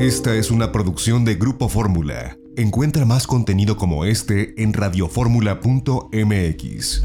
Esta es una producción de Grupo Fórmula. Encuentra más contenido como este en radioformula.mx.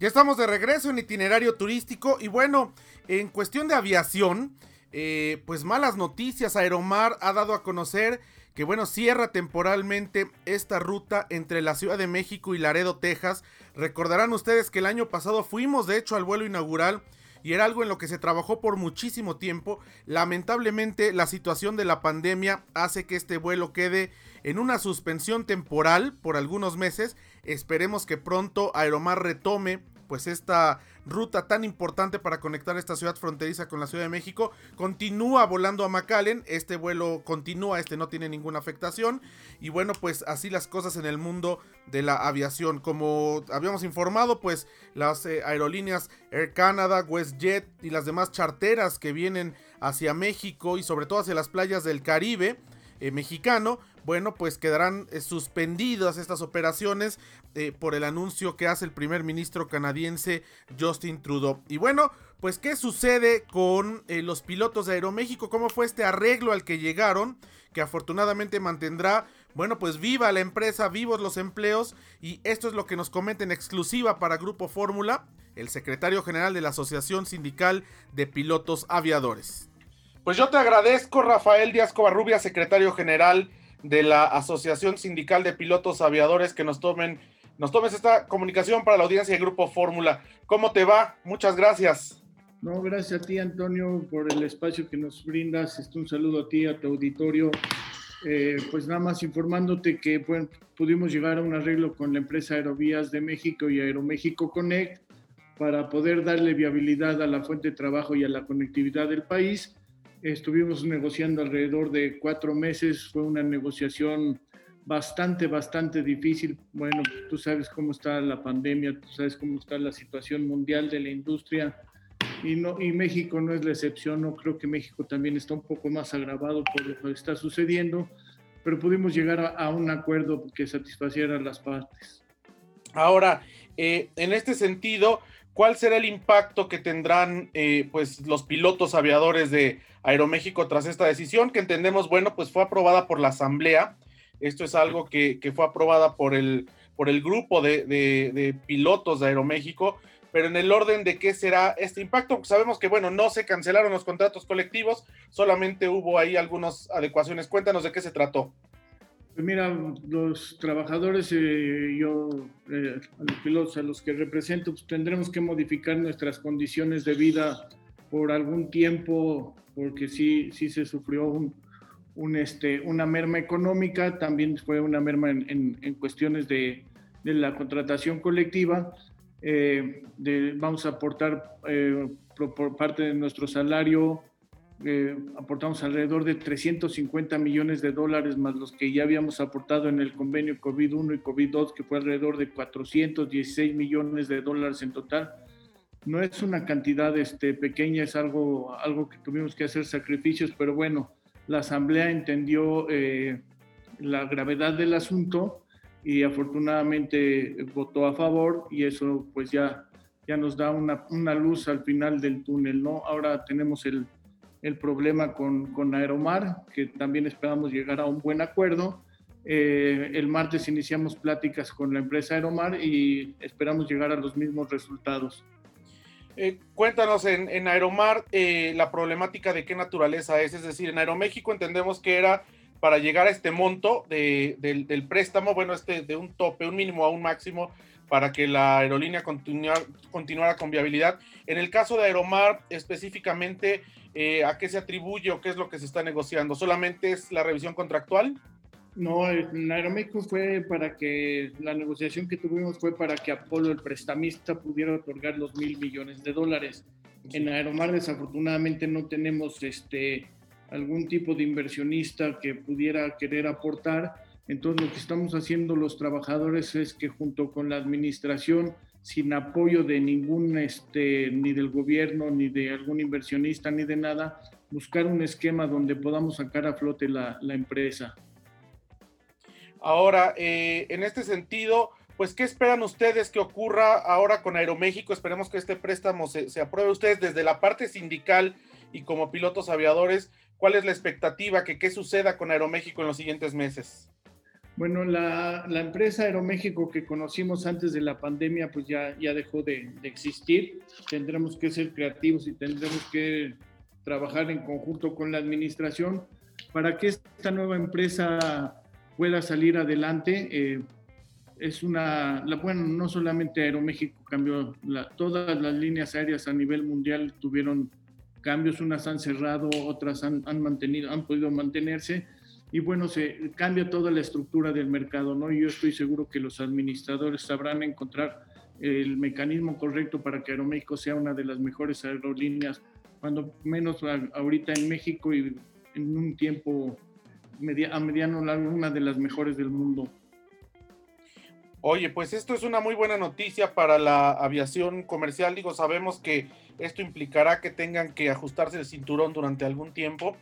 Ya estamos de regreso en itinerario turístico y bueno, en cuestión de aviación, eh, pues malas noticias. Aeromar ha dado a conocer que bueno, cierra temporalmente esta ruta entre la Ciudad de México y Laredo, Texas. Recordarán ustedes que el año pasado fuimos de hecho al vuelo inaugural y era algo en lo que se trabajó por muchísimo tiempo. Lamentablemente la situación de la pandemia hace que este vuelo quede en una suspensión temporal por algunos meses. Esperemos que pronto Aeromar retome pues esta ruta tan importante para conectar esta ciudad fronteriza con la Ciudad de México. Continúa volando a McAllen, este vuelo continúa, este no tiene ninguna afectación. Y bueno, pues así las cosas en el mundo de la aviación. Como habíamos informado, pues las eh, aerolíneas Air Canada, WestJet y las demás charteras que vienen hacia México y sobre todo hacia las playas del Caribe eh, mexicano, bueno, pues quedarán eh, suspendidas estas operaciones eh, por el anuncio que hace el primer ministro canadiense Justin Trudeau. Y bueno, pues qué sucede con los pilotos de Aeroméxico, cómo fue este arreglo al que llegaron, que afortunadamente mantendrá, bueno, pues viva la empresa, vivos los empleos, y esto es lo que nos comenta en exclusiva para Grupo Fórmula, el secretario general de la Asociación Sindical de Pilotos Aviadores. Pues yo te agradezco, Rafael Díaz Covarrubia, secretario general de la Asociación Sindical de Pilotos Aviadores, que nos tomen, nos tomes esta comunicación para la audiencia de Grupo Fórmula. ¿Cómo te va? Muchas gracias. No, gracias a ti, Antonio, por el espacio que nos brindas. Este, un saludo a ti, a tu auditorio. Eh, pues nada más informándote que pudimos llegar a un arreglo con la empresa Aerovías de México y Aeroméxico Connect para poder darle viabilidad a la fuente de trabajo y a la conectividad del país Estuvimos negociando alrededor de cuatro meses, fue una negociación bastante, bastante difícil. Bueno, tú sabes cómo está la pandemia, tú sabes cómo está la situación mundial de la industria y, no, y México no es la excepción. No creo que México también está un poco más agravado por lo que está sucediendo, pero pudimos llegar a, un acuerdo que satisfaciera a las partes. Ahora, eh, en este sentido, ¿cuál será el impacto que tendrán eh, pues los pilotos aviadores de Aeroméxico tras esta decisión que entendemos, bueno, pues fue aprobada por la Asamblea. Esto es algo que, fue aprobada por el, por el grupo de, pilotos de Aeroméxico, pero en el orden de qué será este impacto, sabemos que, bueno, no se cancelaron los contratos colectivos, solamente hubo ahí algunas adecuaciones. Cuéntanos de qué se trató. Pues mira, los trabajadores, eh, yo, eh, los pilotos a los que represento, pues tendremos que modificar nuestras condiciones de vida por algún tiempo, porque sí, sí se sufrió un, este, una merma económica, también fue una merma en, en, cuestiones de, de, la contratación colectiva. Eh, vamos a aportar eh, por, parte de nuestro salario, eh, aportamos alrededor de 350 millones de dólares más los que ya habíamos aportado en el convenio COVID-1 y COVID-2, que fue alrededor de 416 millones de dólares en total no es una cantidad este, pequeña, es algo, algo que tuvimos que hacer sacrificios, pero bueno, la Asamblea entendió eh, la gravedad del asunto y afortunadamente votó a favor y eso pues ya, ya nos da una, una luz al final del túnel, ¿no? Ahora tenemos el, el problema con, con, Aeromar, que también esperamos llegar a un buen acuerdo. Eh, el martes iniciamos pláticas con la empresa Aeromar y esperamos llegar a los mismos resultados. Eh, cuéntanos en, Aeromar eh, la problemática de qué naturaleza es, es decir, en Aeroméxico entendemos que era para llegar a este monto del, préstamo, bueno, este de un tope, un mínimo a un máximo, para que la aerolínea continuara con viabilidad. En el caso de Aeromar, específicamente, eh, ¿a qué se atribuye o qué es lo que se está negociando? ¿Solamente es la revisión contractual? No, en Aeroméxico fue para que la negociación que tuvimos fue para que Apolo, el prestamista, pudiera otorgar los mil millones de dólares. En Aeromar, desafortunadamente, no tenemos este, algún tipo de inversionista que pudiera querer aportar. Entonces, lo que estamos haciendo los trabajadores es que, junto con la administración, sin apoyo de ningún, este, ni del gobierno, ni de algún inversionista, ni de nada, buscar un esquema donde podamos sacar a flote la, empresa. Ahora, eh, en este sentido, pues, ¿qué esperan ustedes que ocurra ahora con Aeroméxico? Esperemos que este préstamo se, se apruebe ustedes desde la parte sindical y como pilotos aviadores. ¿Cuál es la expectativa que qué suceda con Aeroméxico en los siguientes meses? Bueno, la, la, empresa Aeroméxico que conocimos antes de la pandemia, pues ya, ya dejó de, de, existir. Tendremos que ser creativos y tendremos que trabajar en conjunto con la administración para que esta nueva empresa pueda salir adelante. Eh, es una, la, bueno, no solamente Aeroméxico cambió, la, todas las líneas aéreas a nivel mundial tuvieron cambios, unas han cerrado, otras han, han mantenido, han podido mantenerse y bueno, se cambia toda la estructura del mercado, ¿no? Yo estoy seguro que los administradores sabrán encontrar el mecanismo correcto para que Aeroméxico sea una de las mejores aerolíneas, cuando menos ahorita en México y en un tiempo a mediano largo, una de las mejores del mundo. Oye, pues esto es una muy buena noticia para la aviación comercial. Digo, sabemos que esto implicará que tengan que ajustarse el cinturón durante algún tiempo,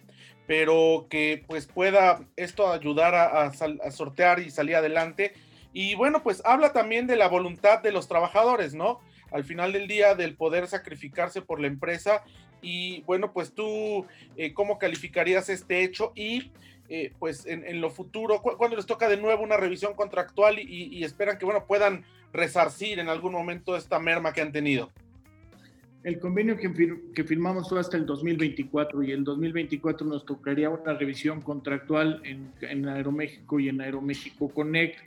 pero que pues pueda esto ayudar a, sortear y salir adelante. Y bueno, pues habla también de la voluntad de los trabajadores, ¿no? Al final del día, del poder sacrificarse por la empresa. Y bueno, pues tú, eh, ¿cómo calificarías este hecho? Y eh, pues en, lo futuro, cu cuando les toca de nuevo una revisión contractual y, y, esperan que, bueno, puedan resarcir en algún momento esta merma que han tenido? El convenio que, fir que, firmamos fue hasta el 2024 y el 2024 nos tocaría una revisión contractual en, en Aeroméxico y en Aeroméxico Connect.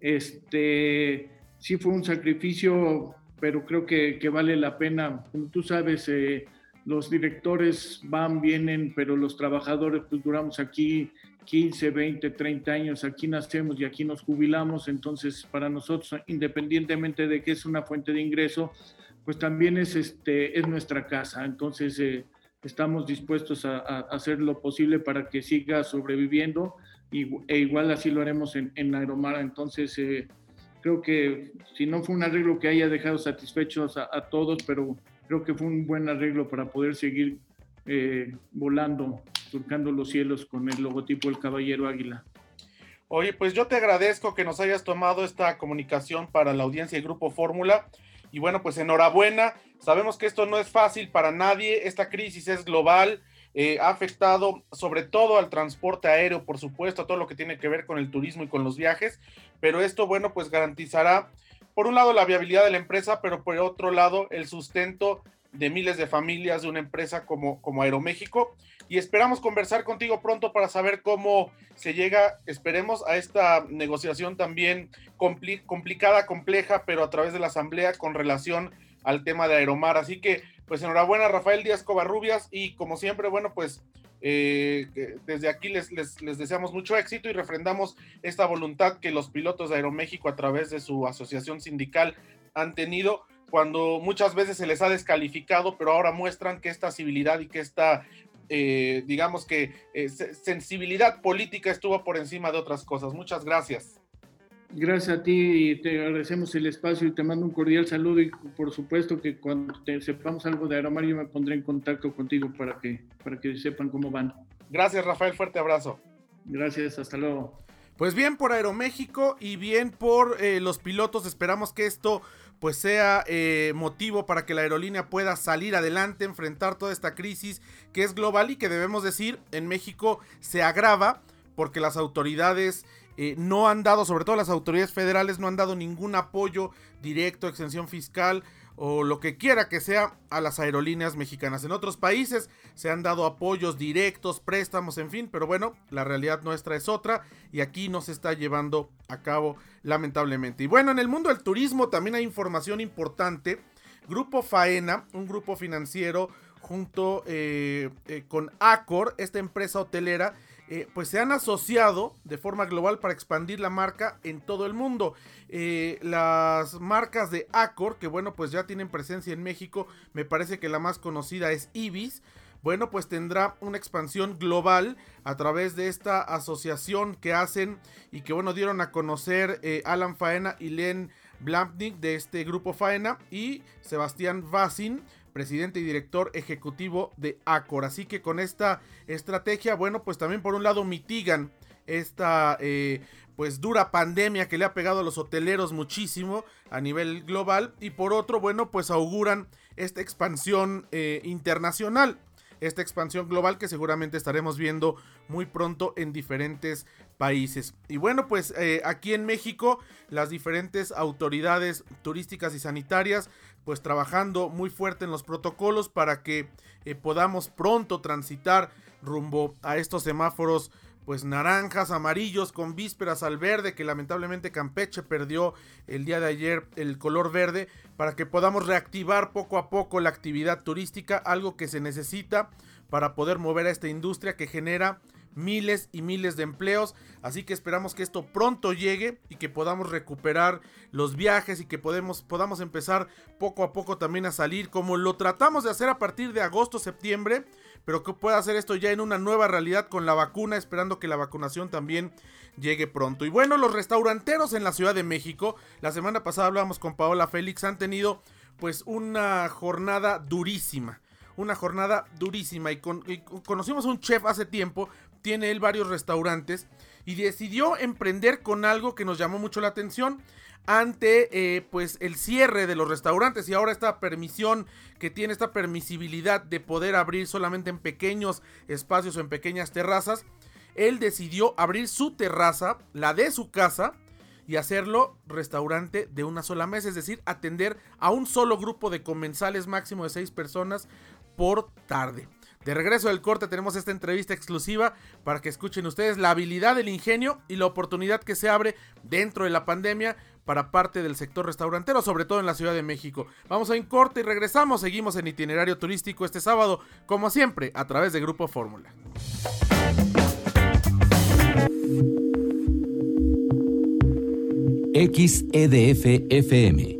Este, sí fue un sacrificio, pero creo que, que vale la pena. Como tú sabes, eh, los directores van, vienen, pero los trabajadores pues duramos aquí 15, 20, 30 años, aquí nacemos y aquí nos jubilamos, entonces para nosotros, independientemente de que es una fuente de ingreso, pues también es, este, es nuestra casa, entonces eh, estamos dispuestos a, hacer lo posible para que siga sobreviviendo y, e igual así lo haremos en, en Aeromara, entonces eh, creo que si no fue un arreglo que haya dejado satisfechos a, todos, pero creo que fue un buen arreglo para poder seguir eh, volando, surcando los cielos con el logotipo del Caballero Águila. Oye, pues yo te agradezco que nos hayas tomado esta comunicación para la audiencia de Grupo Fórmula. Y bueno, pues enhorabuena. Sabemos que esto no es fácil para nadie. Esta crisis es global. Eh, ha afectado sobre todo al transporte aéreo, por supuesto, a todo lo que tiene que ver con el turismo y con los viajes. Pero esto, bueno, pues garantizará por un lado la viabilidad de la empresa, pero por otro lado el sustento de miles de familias de una empresa como, como Aeroméxico. Y esperamos conversar contigo pronto para saber cómo se llega, esperemos, a esta negociación también compli complicada, compleja, pero a través de la Asamblea con relación al tema de Aeromar. Así que, pues enhorabuena, Rafael Díaz Covarrubias, y como siempre, bueno, pues eh, desde aquí les, les, les, deseamos mucho éxito y refrendamos esta voluntad que los pilotos de Aeroméxico a través de su asociación sindical han tenido cuando muchas veces se les ha descalificado, pero ahora muestran que esta civilidad y que esta, eh, digamos que eh, sensibilidad política estuvo por encima de otras cosas. Muchas gracias. Gracias a ti y te agradecemos el espacio y te mando un cordial saludo y por supuesto que cuando te sepamos algo de Aeromar yo me pondré en contacto contigo para que, para que sepan cómo van. Gracias Rafael, fuerte abrazo. Gracias, hasta luego. Pues bien por Aeroméxico y bien por eh, los pilotos, esperamos que esto pues sea eh, motivo para que la aerolínea pueda salir adelante, enfrentar toda esta crisis que es global y que debemos decir en México se agrava porque las autoridades eh, no han dado, sobre todo las autoridades federales, no han dado ningún apoyo directo, extensión fiscal o lo que quiera que sea a las aerolíneas mexicanas. En otros países se han dado apoyos directos, préstamos, en fin, pero bueno, la realidad nuestra es otra y aquí no se está llevando a cabo lamentablemente. Y bueno, en el mundo del turismo también hay información importante. Grupo Faena, un grupo financiero junto eh, eh, con Accor, esta empresa hotelera, eh, pues se han asociado de forma global para expandir la marca en todo el mundo. Eh, las marcas de Accor, que bueno, pues ya tienen presencia en México, me parece que la más conocida es Ibis. Bueno, pues tendrá una expansión global a través de esta asociación que hacen y que bueno, dieron a conocer eh, Alan Faena y Len Blampnik de este grupo Faena y Sebastián Vassin presidente y director ejecutivo de Accor. Así que con esta estrategia, bueno, pues también por un lado mitigan esta eh, pues dura pandemia que le ha pegado a los hoteleros muchísimo a nivel global y por otro, bueno, pues auguran esta expansión eh, internacional esta expansión global que seguramente estaremos viendo muy pronto en diferentes países. Y bueno, pues eh, aquí en México las diferentes autoridades turísticas y sanitarias pues trabajando muy fuerte en los protocolos para que eh, podamos pronto transitar rumbo a estos semáforos pues naranjas, amarillos, con vísperas al verde, que lamentablemente Campeche perdió el día de ayer el color verde, para que podamos reactivar poco a poco la actividad turística, algo que se necesita para poder mover a esta industria que genera miles y miles de empleos. Así que esperamos que esto pronto llegue y que podamos recuperar los viajes y que podemos, podamos empezar poco a poco también a salir como lo tratamos de hacer a partir de agosto, septiembre. Pero que pueda hacer esto ya en una nueva realidad con la vacuna, esperando que la vacunación también llegue pronto. Y bueno, los restauranteros en la Ciudad de México, la semana pasada hablábamos con Paola Félix, han tenido pues una jornada durísima una jornada durísima. Y, conocimos a un chef hace tiempo, tiene él varios restaurantes y decidió emprender con algo que nos llamó mucho la atención ante eh, pues el cierre de los restaurantes y ahora esta permisión que tiene esta permisibilidad de poder abrir solamente en pequeños espacios o en pequeñas terrazas él decidió abrir su terraza la de su casa y hacerlo restaurante de una sola mesa, es decir, atender a un solo grupo de comensales máximo de seis personas por tarde. De regreso del corte tenemos esta entrevista exclusiva para que escuchen ustedes la habilidad, el ingenio y la oportunidad que se abre dentro de la pandemia para parte del sector restaurantero, sobre todo en la Ciudad de México. Vamos a un corte y regresamos, seguimos en itinerario turístico este sábado, como siempre, a través de Grupo Fórmula. XEDF FM